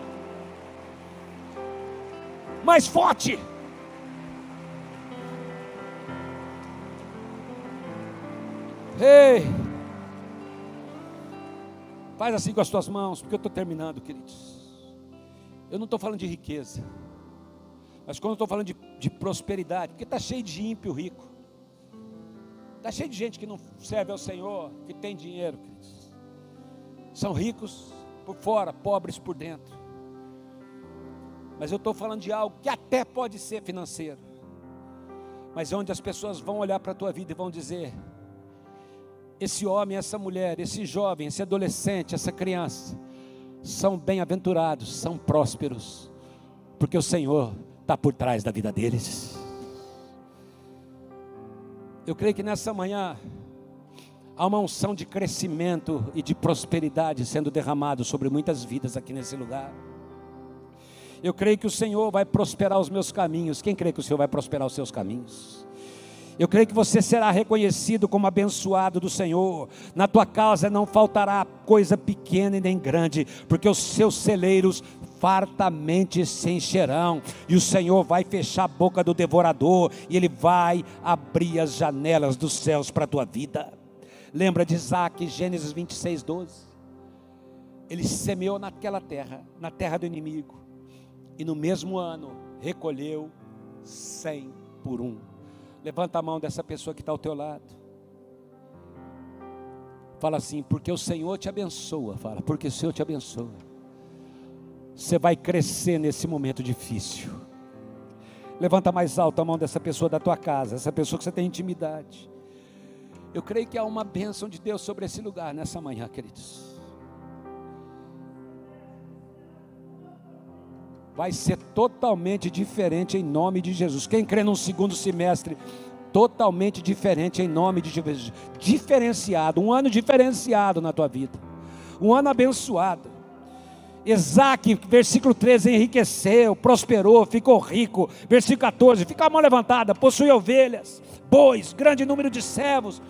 mais forte. Ei! Faz assim com as tuas mãos, porque eu estou terminando, queridos. Eu não estou falando de riqueza, mas quando eu estou falando de, de prosperidade, porque está cheio de ímpio rico, está cheio de gente que não serve ao Senhor, que tem dinheiro, queridos. São ricos por fora, pobres por dentro. Mas eu estou falando de algo que até pode ser financeiro. Mas é onde as pessoas vão olhar para a tua vida e vão dizer: esse homem, essa mulher, esse jovem, esse adolescente, essa criança, são bem-aventurados, são prósperos, porque o Senhor está por trás da vida deles. Eu creio que nessa manhã há uma unção de crescimento e de prosperidade sendo derramado sobre muitas vidas aqui nesse lugar. Eu creio que o Senhor vai prosperar os meus caminhos. Quem crê que o Senhor vai prosperar os seus caminhos? Eu creio que você será reconhecido como abençoado do Senhor. Na tua casa não faltará coisa pequena e nem grande, porque os seus celeiros fartamente se encherão, e o Senhor vai fechar a boca do devorador, e ele vai abrir as janelas dos céus para a tua vida. Lembra de Isaac, Gênesis 26, 12? Ele semeou naquela terra, na terra do inimigo e no mesmo ano recolheu cem por um. Levanta a mão dessa pessoa que está ao teu lado. Fala assim, porque o Senhor te abençoa. Fala, porque o Senhor te abençoa. Você vai crescer nesse momento difícil. Levanta mais alto a mão dessa pessoa da tua casa, essa pessoa que você tem intimidade. Eu creio que há uma bênção de Deus sobre esse lugar nessa manhã, queridos. Vai ser totalmente diferente em nome de Jesus. Quem crê num segundo semestre totalmente diferente em nome de Jesus, diferenciado, um ano diferenciado na tua vida. Um ano abençoado. Isaac, versículo 13, enriqueceu, prosperou, ficou rico. Versículo 14, fica a mão levantada, possui ovelhas, bois, grande número de servos.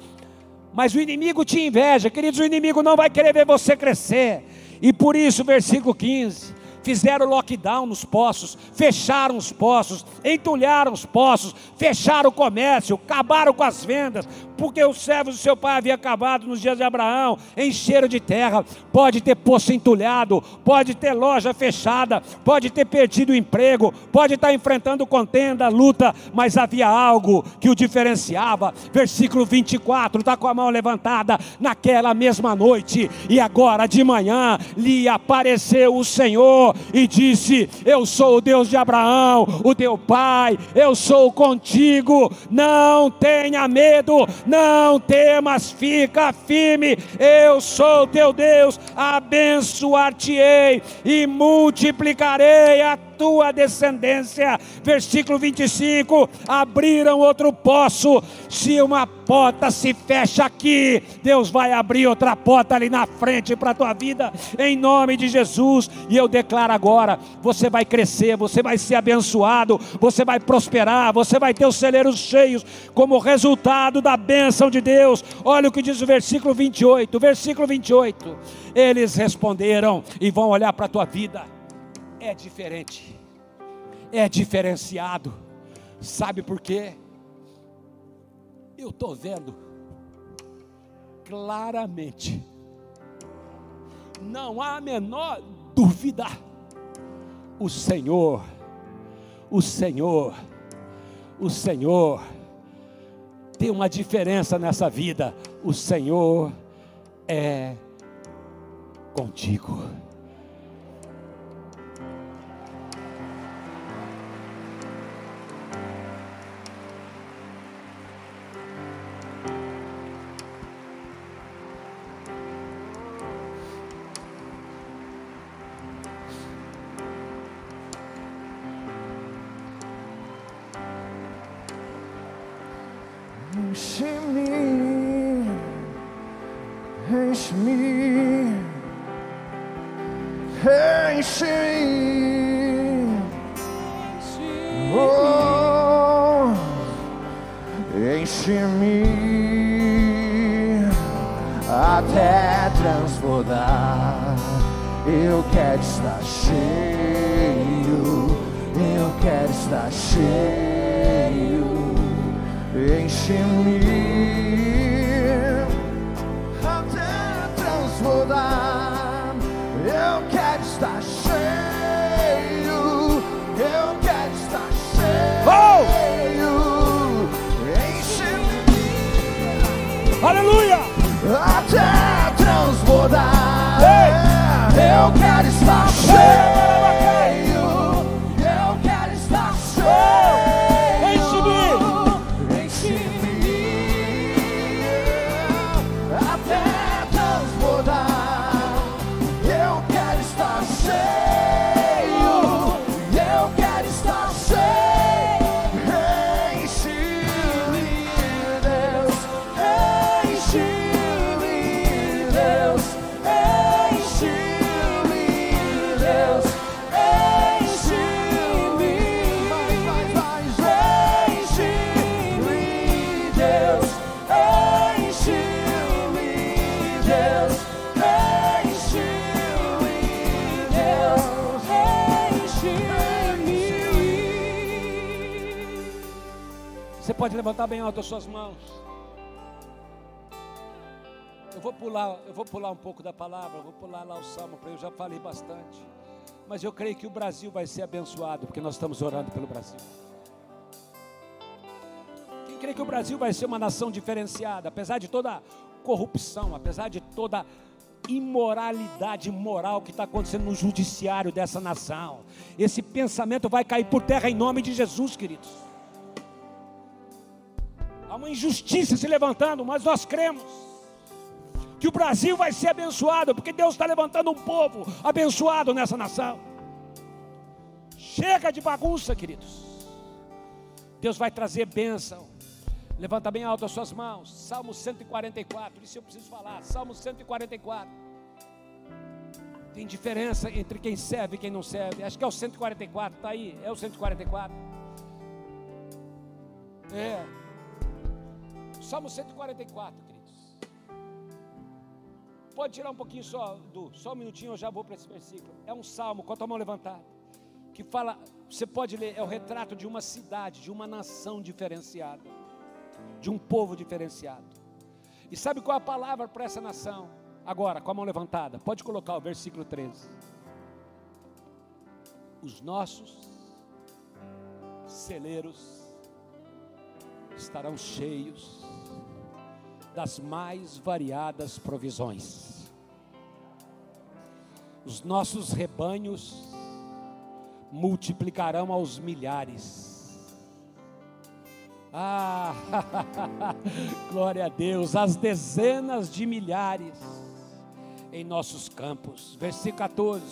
Mas o inimigo te inveja, queridos, o inimigo não vai querer ver você crescer. E por isso, versículo 15: fizeram lockdown nos poços, fecharam os poços, entulharam os poços, fecharam o comércio, acabaram com as vendas, porque os servos do seu pai haviam acabado nos dias de Abraão, encheram de terra. Pode ter poço entulhado, pode ter loja fechada, pode ter perdido o emprego, pode estar enfrentando contenda, luta, mas havia algo que o diferenciava. Versículo 24, está com a mão levantada. Naquela mesma noite, e agora de manhã, lhe apareceu o Senhor e disse: Eu sou o Deus de Abraão, o teu pai, eu sou contigo, não tenha medo, não temas, fica firme, eu sou teu Deus, abençoar-te-ei e multiplicarei a tua descendência. Versículo 25: abriram outro poço. Se uma porta se fecha aqui, Deus vai abrir outra porta ali na frente para a tua vida, em nome de Jesus. E eu declaro agora: você vai crescer, você vai ser abençoado, você vai prosperar, você vai ter os celeiros cheios, como resultado da bênção de Deus. Olha o que diz o versículo 28, versículo 28. Eles responderam e vão olhar para a tua vida é diferente, é diferenciado. Sabe por quê? Eu estou vendo claramente, não há a menor dúvida. O Senhor, o Senhor, o Senhor tem uma diferença nessa vida. O Senhor é contigo. Enche-me, enche-me, enche-me, oh, enche-me até transbordar. Eu quero estar cheio, eu quero estar cheio enche-me até transbordar. Eu quero estar cheio, eu quero estar cheio. Enche-me Aleluia! até transbordar. Eu quero estar cheio, pode levantar bem alto as suas mãos. Eu vou pular, eu vou pular um pouco da palavra, eu vou pular lá o salmo, porque eu já falei bastante. Mas eu creio que o Brasil vai ser abençoado, porque nós estamos orando pelo Brasil. Quem crê que o Brasil vai ser uma nação diferenciada, apesar de toda corrupção, apesar de toda imoralidade moral que está acontecendo no judiciário dessa nação, esse pensamento vai cair por terra em nome de Jesus, queridos. Uma injustiça se levantando, mas nós cremos que o Brasil vai ser abençoado, porque Deus está levantando um povo abençoado nessa nação. Chega de bagunça, queridos. Deus vai trazer bênção. Levanta bem alto as suas mãos. Salmo 144. Isso eu preciso falar. Salmo 144. Tem diferença entre quem serve e quem não serve. Acho que é o 144, tá aí? É o 144. É. Salmo 144, queridos. Pode tirar um pouquinho só, do, só um minutinho, eu já vou para esse versículo. É um salmo, com a tua mão levantada, que fala, você pode ler, é o retrato de uma cidade, de uma nação diferenciada, de um povo diferenciado. E sabe qual é a palavra para essa nação? Agora, com a mão levantada, pode colocar o versículo 13. Os nossos celeiros estarão cheios das mais variadas provisões. Os nossos rebanhos multiplicarão aos milhares. Ah, glória a Deus, as dezenas de milhares em nossos campos. Versículo 14: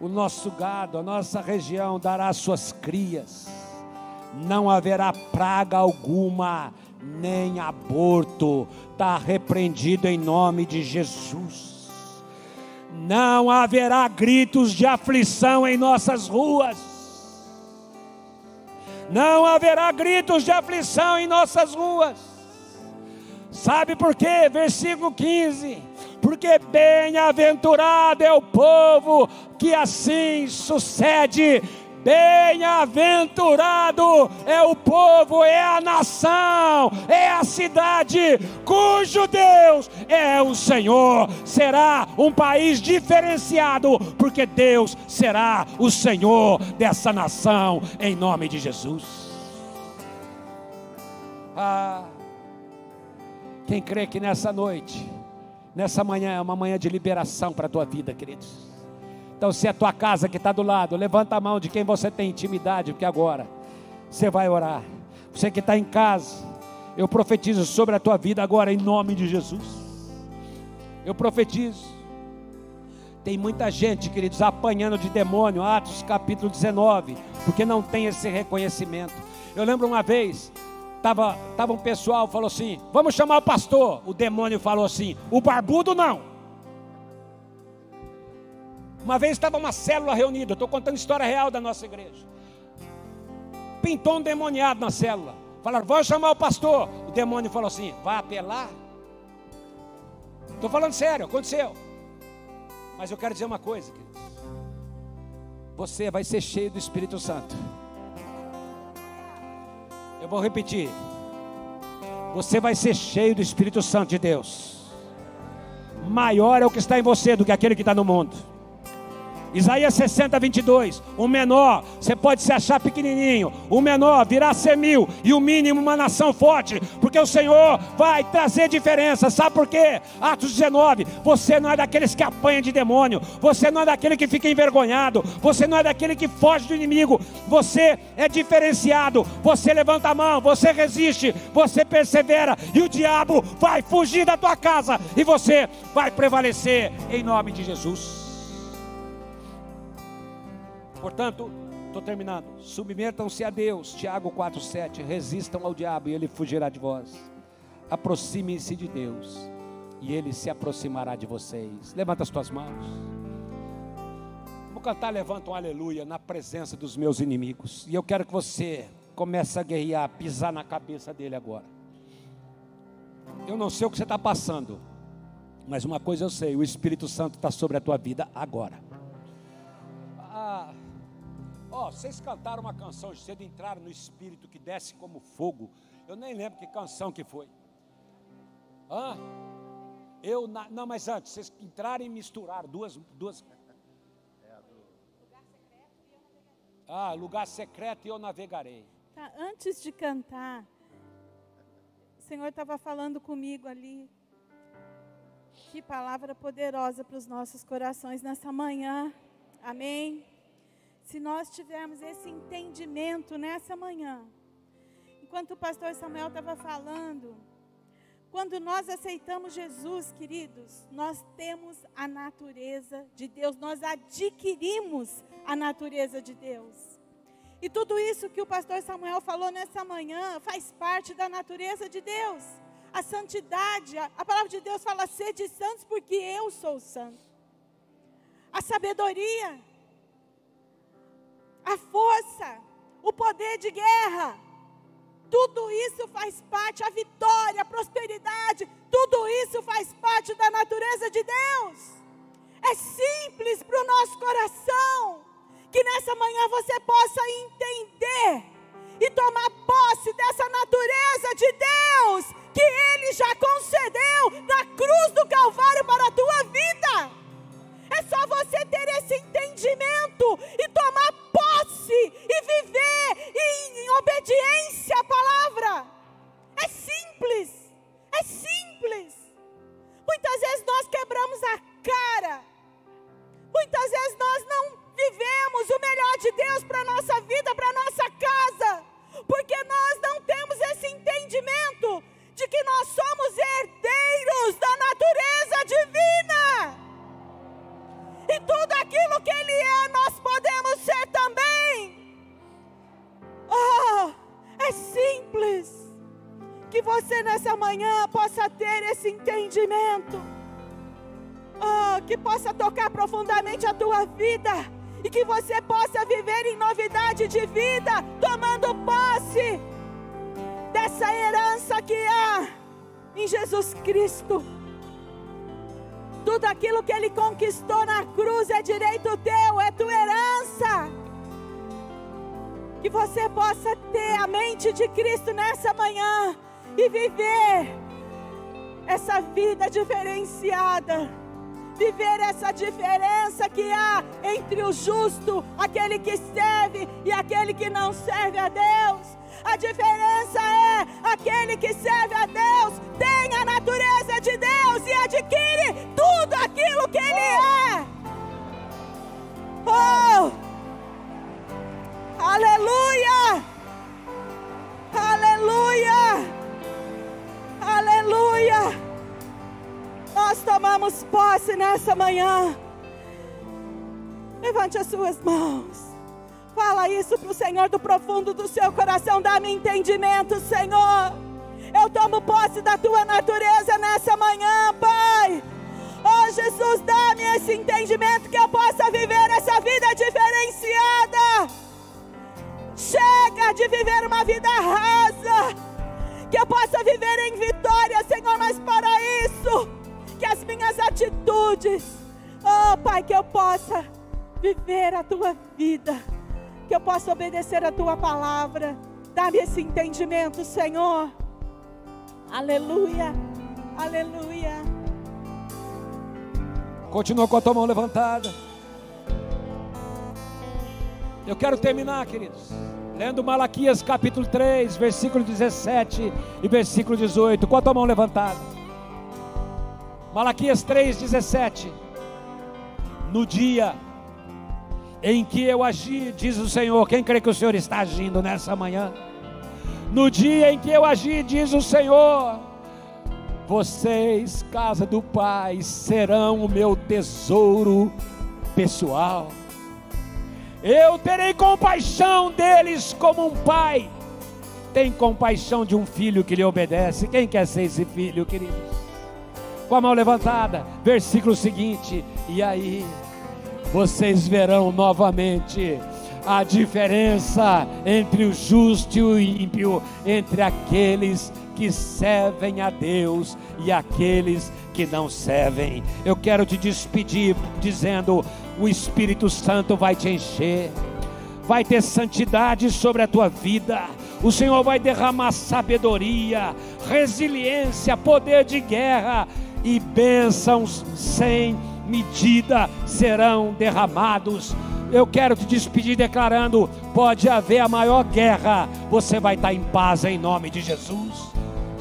O nosso gado, a nossa região dará suas crias, não haverá praga alguma, nem aborto, está repreendido em nome de Jesus. Não haverá gritos de aflição em nossas ruas. Não haverá gritos de aflição em nossas ruas. Sabe por quê? Versículo 15. Porque bem-aventurado é o povo que assim sucede. Bem-aventurado é o povo, é a nação, é a cidade cujo Deus é o Senhor. Será um país diferenciado, porque Deus será o Senhor dessa nação, em nome de Jesus. Ah, quem crê que nessa noite, nessa manhã é uma manhã de liberação para a tua vida, queridos. Então, se é a tua casa que está do lado, levanta a mão de quem você tem intimidade, porque agora você vai orar. Você que está em casa, eu profetizo sobre a tua vida agora, em nome de Jesus. Eu profetizo. Tem muita gente, queridos, apanhando de demônio, Atos capítulo 19, porque não tem esse reconhecimento. Eu lembro uma vez, estava tava um pessoal, falou assim: vamos chamar o pastor. O demônio falou assim: o barbudo não. Uma vez estava uma célula reunida, estou contando história real da nossa igreja. Pintou um demoniado na célula. Falaram, vamos chamar o pastor. O demônio falou assim: vai apelar? Estou falando sério, aconteceu. Mas eu quero dizer uma coisa, queridos. Você vai ser cheio do Espírito Santo. Eu vou repetir. Você vai ser cheio do Espírito Santo de Deus. Maior é o que está em você do que aquele que está no mundo. Isaías 60, 22. O menor, você pode se achar pequenininho. O menor virá ser mil. E o mínimo, uma nação forte. Porque o Senhor vai trazer diferença. Sabe por quê? Atos 19. Você não é daqueles que apanha de demônio. Você não é daquele que fica envergonhado. Você não é daquele que foge do inimigo. Você é diferenciado. Você levanta a mão. Você resiste. Você persevera. E o diabo vai fugir da tua casa. E você vai prevalecer em nome de Jesus. Portanto, estou terminando. Submetam-se a Deus, Tiago 4,7. Resistam ao diabo e ele fugirá de vós. Aproximem-se de Deus e ele se aproximará de vocês. Levanta as tuas mãos. Vou cantar, levanta um aleluia na presença dos meus inimigos. E eu quero que você comece a guerrear, pisar na cabeça dele agora. Eu não sei o que você está passando, mas uma coisa eu sei: o Espírito Santo está sobre a tua vida agora. Ó, vocês cantaram uma canção de cedo, entraram no espírito que desce como fogo. Eu nem lembro que canção que foi. Hã? Eu, na- não, mas antes, vocês entraram e misturaram duas. duas... Ah, lugar secreto e eu navegarei. Tá, antes de cantar, o Senhor estava falando comigo ali. Que palavra poderosa para os nossos corações nessa manhã. Amém. Se nós tivermos esse entendimento nessa manhã, enquanto o pastor Samuel estava falando, quando nós aceitamos Jesus, queridos, nós temos a natureza de Deus, nós adquirimos a natureza de Deus. E tudo isso que o pastor Samuel falou nessa manhã faz parte da natureza de Deus. A santidade, a, a palavra de Deus fala: sede santos, porque eu sou santo. a sabedoria, a força, o poder de guerra. Tudo isso faz parte, a vitória, a prosperidade, tudo isso faz parte da natureza de Deus. É simples para o nosso coração. Que nessa manhã você possa entender e tomar posse dessa natureza de Deus que Ele já concedeu na cruz do Calvário para a tua vida. É só você ter esse entendimento e tomar posse e viver em, em obediência à palavra. É simples, é simples. Muitas vezes nós quebramos a cara, muitas vezes nós não vivemos o melhor de Deus para a nossa vida, para a nossa casa, porque nós não temos esse entendimento de que nós somos herdeiros da natureza divina. E tudo aquilo que Ele é, nós podemos ser também. Oh, é simples. Que você nessa manhã possa ter esse entendimento. Oh, que possa tocar profundamente a tua vida e que você possa viver em novidade de vida, tomando posse dessa herança que há em Jesus Cristo. Tudo aquilo que Ele conquistou na cruz é direito teu, é tua herança. Que você possa ter a mente de Cristo nessa manhã e viver essa vida diferenciada viver essa diferença que há entre o justo, aquele que serve e aquele que não serve a Deus. A diferença é aquele que serve a Deus tem a natureza de Deus e adquire tudo aquilo que ele é. Oh! Aleluia! Aleluia! Aleluia! Nós tomamos posse nessa manhã. Levante as suas mãos. Fala isso para o Senhor do profundo do seu coração. Dá-me entendimento, Senhor. Eu tomo posse da tua natureza nessa manhã, Pai. Oh, Jesus, dá-me esse entendimento que eu possa viver essa vida diferenciada. Chega de viver uma vida rasa. Que eu possa viver em vitória, Senhor, mas para isso que as minhas atitudes, oh Pai, que eu possa viver a tua vida, que eu possa obedecer a tua palavra. Dá-me esse entendimento, Senhor. Aleluia, aleluia. Continua com a tua mão levantada. Eu quero terminar, queridos, lendo Malaquias capítulo 3, versículo 17 e versículo 18, com a tua mão levantada. Malaquias 3,17. No dia em que eu agi, diz o Senhor, quem crê que o Senhor está agindo nessa manhã? No dia em que eu agi, diz o Senhor, vocês, casa do Pai, serão o meu tesouro pessoal. Eu terei compaixão deles como um pai tem compaixão de um filho que lhe obedece. Quem quer ser esse filho, queridos? Com a mão levantada, versículo seguinte. E aí, vocês verão novamente a diferença entre o justo e o ímpio, entre aqueles que servem a Deus e aqueles que não servem. Eu quero te despedir dizendo: o Espírito Santo vai te encher, vai ter santidade sobre a tua vida. O Senhor vai derramar sabedoria, resiliência, poder de guerra e bênçãos sem medida serão derramados. Eu quero te despedir declarando: pode haver a maior guerra, você vai estar em paz em nome de Jesus.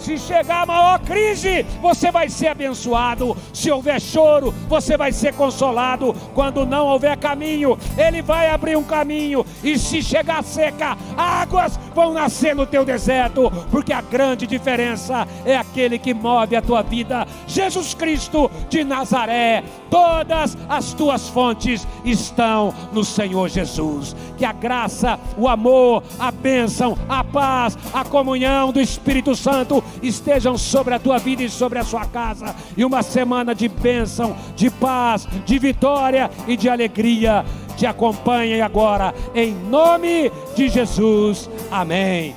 Se chegar a maior crise, você vai ser abençoado. Se houver choro, você vai ser consolado. Quando não houver caminho, Ele vai abrir um caminho. E se chegar seca, águas vão nascer no teu deserto. Porque a grande diferença é aquele que move a tua vida. Jesus Cristo de Nazaré. Todas as tuas fontes estão no Senhor Jesus. Que a graça, o amor, a bênção, a paz, a comunhão do Espírito Santo estejam sobre a tua vida e sobre a sua casa. E uma semana de bênção, de paz, de vitória e de alegria te acompanhem agora, em nome de Jesus. Amém.